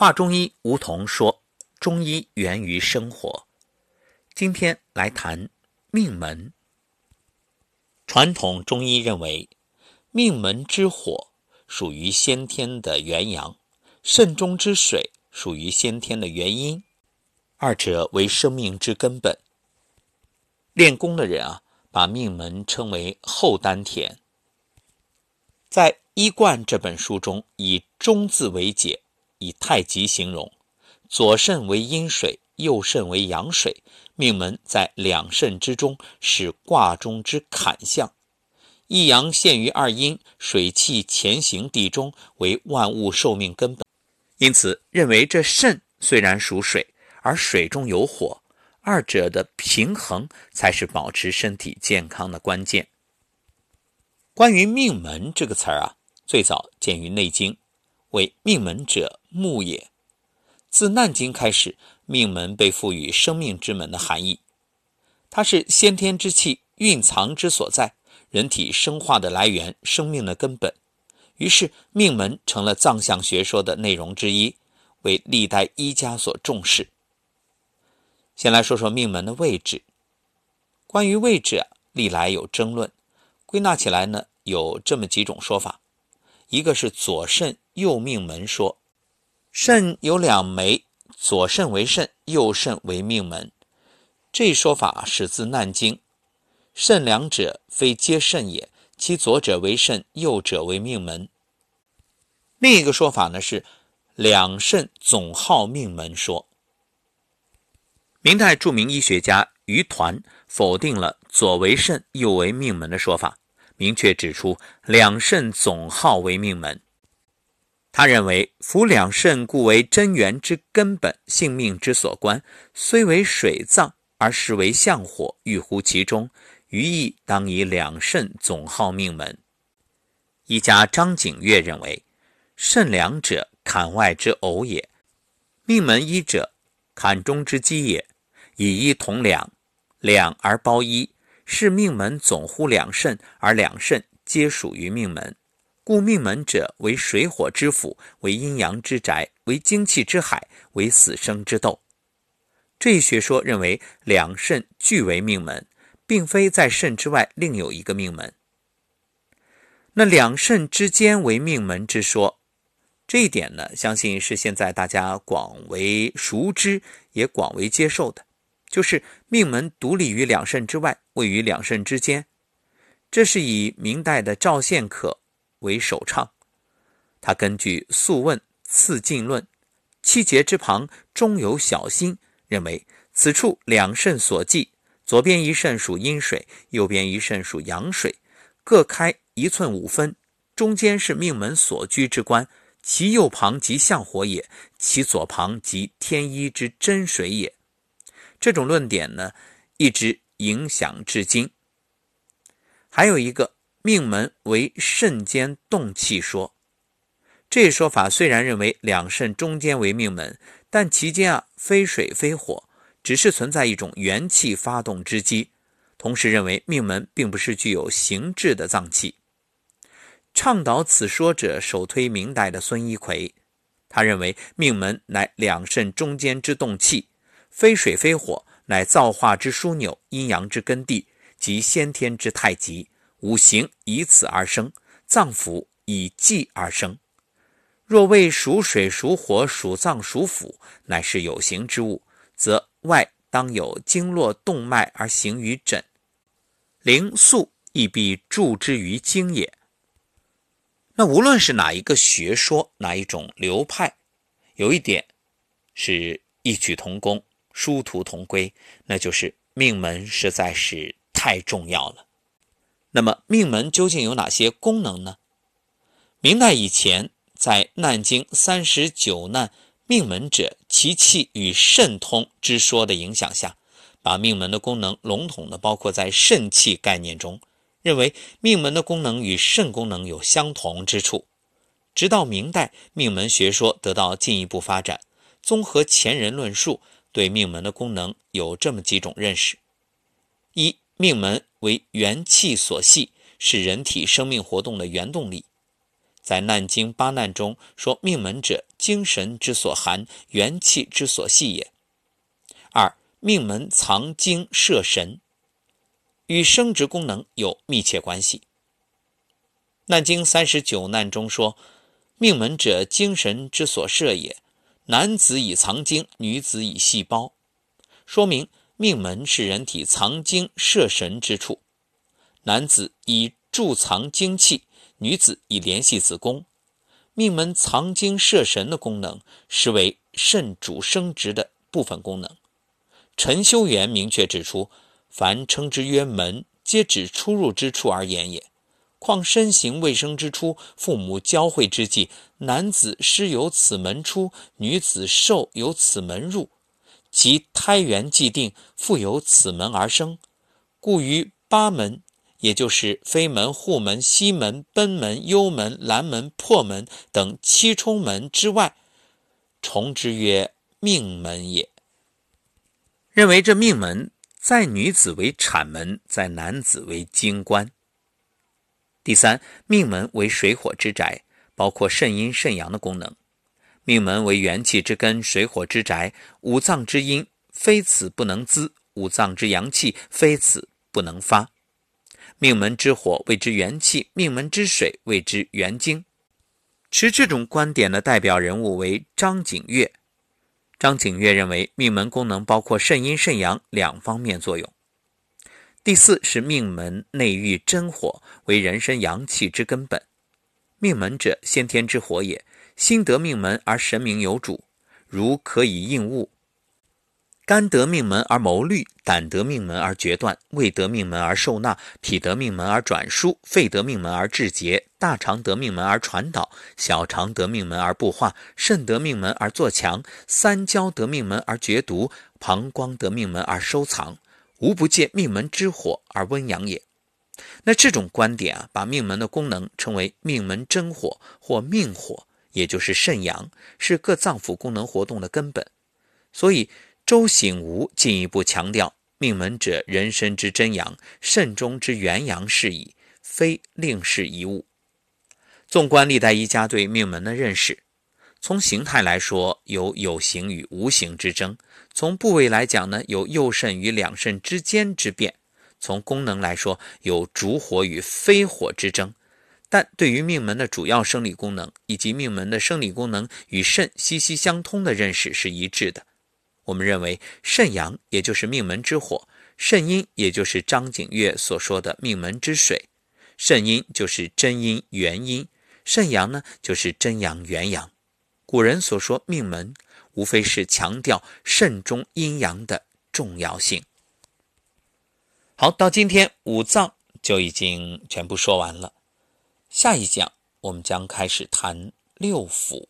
华中医吴桐说：“中医源于生活。”今天来谈命门。传统中医认为，命门之火属于先天的元阳，肾中之水属于先天的元阴，二者为生命之根本。练功的人啊，把命门称为后丹田。在《医贯》这本书中，以“中”字为解。以太极形容，左肾为阴水，右肾为阳水，命门在两肾之中，是卦中之坎象。一阳陷于二阴，水气前行地中，为万物寿命根本。因此，认为这肾虽然属水，而水中有火，二者的平衡才是保持身体健康的关键。关于命门这个词儿啊，最早见于《内经》。为命门者木也。自《难经》开始，命门被赋予生命之门的含义，它是先天之气蕴藏之所在，人体生化的来源，生命的根本。于是，命门成了藏象学说的内容之一，为历代医家所重视。先来说说命门的位置。关于位置啊，历来有争论，归纳起来呢，有这么几种说法。一个是左肾右命门说，肾有两枚，左肾为肾，右肾为命门。这说法始自《难经》，肾两者非皆肾也，其左者为肾，右者为命门。另一个说法呢是两肾总号命门说。明代著名医学家于团否定了左为肾，右为命门的说法。明确指出，两肾总号为命门。他认为，夫两肾故为真元之根本，性命之所关。虽为水脏，而实为相火，欲乎其中。于意当以两肾总号命门。医家张景岳认为，肾两者，坎外之偶也；命门一者，坎中之基也。以一同两，两而包一。是命门总乎两肾，而两肾皆属于命门，故命门者为水火之府，为阴阳之宅，为精气之海，为死生之斗。这一学说认为两肾俱为命门，并非在肾之外另有一个命门。那两肾之间为命门之说，这一点呢，相信是现在大家广为熟知，也广为接受的。就是命门独立于两肾之外，位于两肾之间。这是以明代的赵献可为首倡。他根据《素问·次进论》，七节之旁中有小心，认为此处两肾所记，左边一肾属阴水，右边一肾属阳水，各开一寸五分，中间是命门所居之官，其右旁即相火也，其左旁即天一之真水也。这种论点呢，一直影响至今。还有一个命门为肾间动气说，这一说法虽然认为两肾中间为命门，但其间啊非水非火，只是存在一种元气发动之机。同时认为命门并不是具有形质的脏器。倡导此说者首推明代的孙一奎，他认为命门乃两肾中间之动气。非水非火，乃造化之枢纽，阴阳之根蒂，即先天之太极。五行以此而生，脏腑以气而生。若为属水、属火、属脏、属腑，乃是有形之物，则外当有经络动脉而行于诊，灵素亦必注之于经也。那无论是哪一个学说，哪一种流派，有一点是异曲同工。殊途同归，那就是命门实在是太重要了。那么，命门究竟有哪些功能呢？明代以前，在《难经》三十九难命门者，其气与肾通之说的影响下，把命门的功能笼统的包括在肾气概念中，认为命门的功能与肾功能有相同之处。直到明代，命门学说得到进一步发展，综合前人论述。对命门的功能有这么几种认识：一、命门为元气所系，是人体生命活动的原动力。在《难经》八难中说：“命门者，精神之所含，元气之所系也。”二，命门藏精摄神，与生殖功能有密切关系。《难经》三十九难中说：“命门者，精神之所摄也。男子以藏精，女子以细胞。”说明命门是人体藏精摄神之处。男子以贮藏精气，女子以联系子宫。命门藏精摄神的功能，实为肾主生殖的部分功能。陈修元明确指出：“凡称之曰门，皆指出入之处而言也。况身形未生之初，父母交会之际，男子师由此门出，女子受由此门入，其胎元既定，复由此门而生。故于八门。”也就是飞门、户门、西门、奔门、幽门、拦门、破门等七冲门之外，重之曰命门也。认为这命门在女子为产门，在男子为精关。第三，命门为水火之宅，包括肾阴、肾阳的功能。命门为元气之根，水火之宅，五脏之阴非此不能滋，五脏之阳气非此不能发。命门之火谓之元气，命门之水谓之元精。持这种观点的代表人物为张景岳。张景岳认为，命门功能包括肾阴、肾阳两方面作用。第四是命门内郁真火，为人身阳气之根本。命门者，先天之火也。心得命门而神明有主，如可以应物。肝得命门而谋虑，胆得命门而决断，胃得命门而受纳，脾得命门而转输，肺得命门而治节，大肠得命门而传导，小肠得命门而布化，肾得命门而作强，三焦得命门而决毒，膀胱得命门而收藏，无不借命门之火而温阳也。那这种观点啊，把命门的功能称为命门真火或命火，也就是肾阳，是各脏腑功能活动的根本，所以。周醒吾进一步强调：命门者，人身之真阳，肾中之元阳是矣，非另是一物。纵观历代医家对命门的认识，从形态来说，有有形与无形之争；从部位来讲呢，有右肾与两肾之间之变；从功能来说，有主火与非火之争。但对于命门的主要生理功能，以及命门的生理功能与肾息息相通的认识是一致的。我们认为肾阳也就是命门之火，肾阴也就是张景岳所说的命门之水，肾阴就是真阴元阴，肾阳呢就是真阳元阳。古人所说命门，无非是强调肾中阴阳的重要性。好，到今天五脏就已经全部说完了，下一讲我们将开始谈六腑。